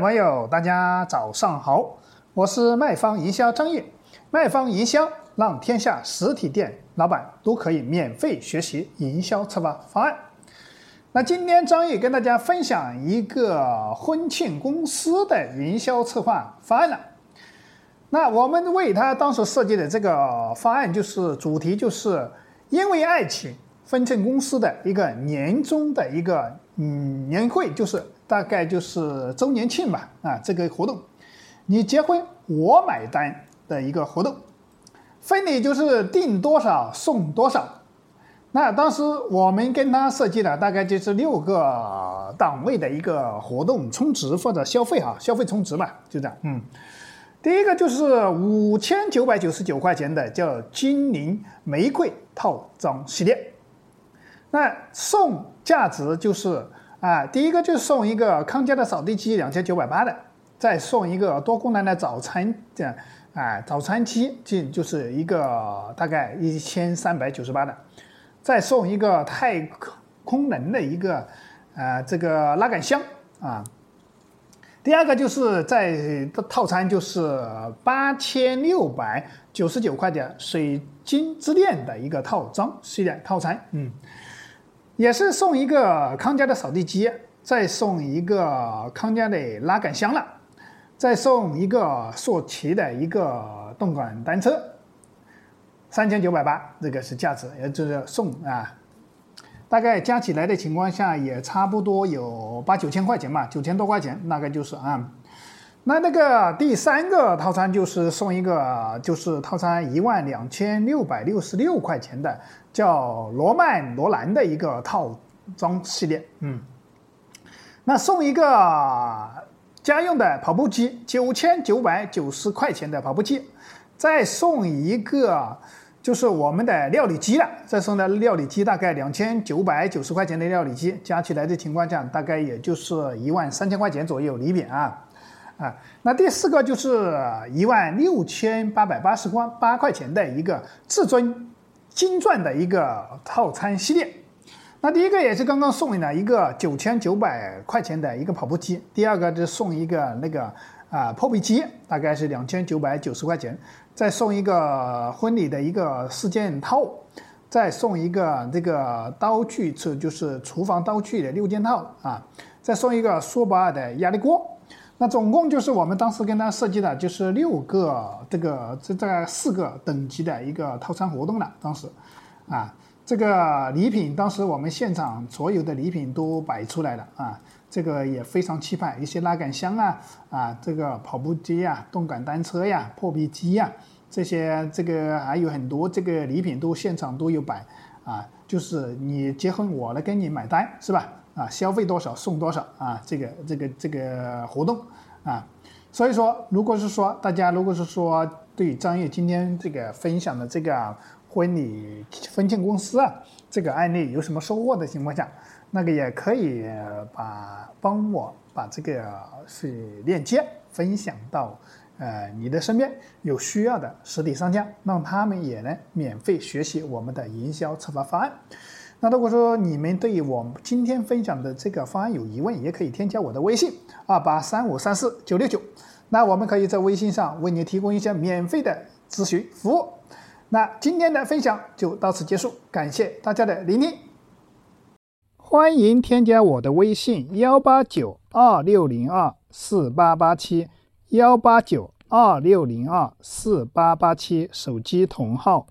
朋友，大家早上好，我是卖方营销张毅。卖方营销让天下实体店老板都可以免费学习营销策划方案。那今天张毅跟大家分享一个婚庆公司的营销策划方案了。那我们为他当时设计的这个方案，就是主题就是因为爱情，婚庆公司的一个年终的一个嗯年会，就是大概就是周年庆吧啊这个活动，你结婚我买单的一个活动，婚礼就是定多少送多少。那当时我们跟他设计的大概就是六个档位的一个活动充值或者消费哈，消费充值嘛，就这样。嗯，第一个就是五千九百九十九块钱的叫金陵玫瑰套装系列，那送价值就是啊，第一个就送一个康佳的扫地机两千九百八的，再送一个多功能的早餐这样啊，早餐机这就是一个大概一千三百九十八的。再送一个太空能的一个，呃，这个拉杆箱啊。第二个就是在套餐就是八千六百九十九块的水晶之恋的一个套装系列套餐，嗯，也是送一个康佳的扫地机，再送一个康佳的拉杆箱了，再送一个硕奇的一个动感单车。三千九百八，这个是价值，也就是送啊，大概加起来的情况下也差不多有八九千块钱吧，九千多块钱，大概就是啊。那那个第三个套餐就是送一个，就是套餐一万两千六百六十六块钱的，叫罗曼罗兰的一个套装系列，嗯。那送一个家用的跑步机，九千九百九十块钱的跑步机，再送一个。就是我们的料理机了，再送的料理机大概两千九百九十块钱的料理机，加起来的情况下，大概也就是一万三千块钱左右礼品啊，啊，那第四个就是一万六千八百八十块八块钱的一个至尊金钻的一个套餐系列，那第一个也是刚刚送你的一个九千九百块钱的一个跑步机，第二个就送一个那个。啊，破壁机大概是两千九百九十块钱，再送一个婚礼的一个四件套，再送一个这个刀具，是就是厨房刀具的六件套啊，再送一个苏泊尔的压力锅，那总共就是我们当时跟他设计的就是六个这个这这四个等级的一个套餐活动了，当时，啊，这个礼品当时我们现场所有的礼品都摆出来了啊。这个也非常气派，一些拉杆箱啊，啊，这个跑步机呀，动感单车呀，破壁机呀，这些这个还有很多这个礼品都现场都有摆，啊，就是你结婚我来跟你买单是吧？啊，消费多少送多少啊，这个这个这个活动啊，所以说，如果是说大家如果是说对张悦今天这个分享的这个婚礼婚庆公司啊这个案例有什么收获的情况下。那个也可以把帮我把这个是链接分享到呃你的身边有需要的实体商家，让他们也能免费学习我们的营销策划方案。那如果说你们对我今天分享的这个方案有疑问，也可以添加我的微信二八三五三四九六九，那我们可以在微信上为你提供一些免费的咨询服务。那今天的分享就到此结束，感谢大家的聆听。欢迎添加我的微信幺八九二六零二四八八七幺八九二六零二四八八七手机同号。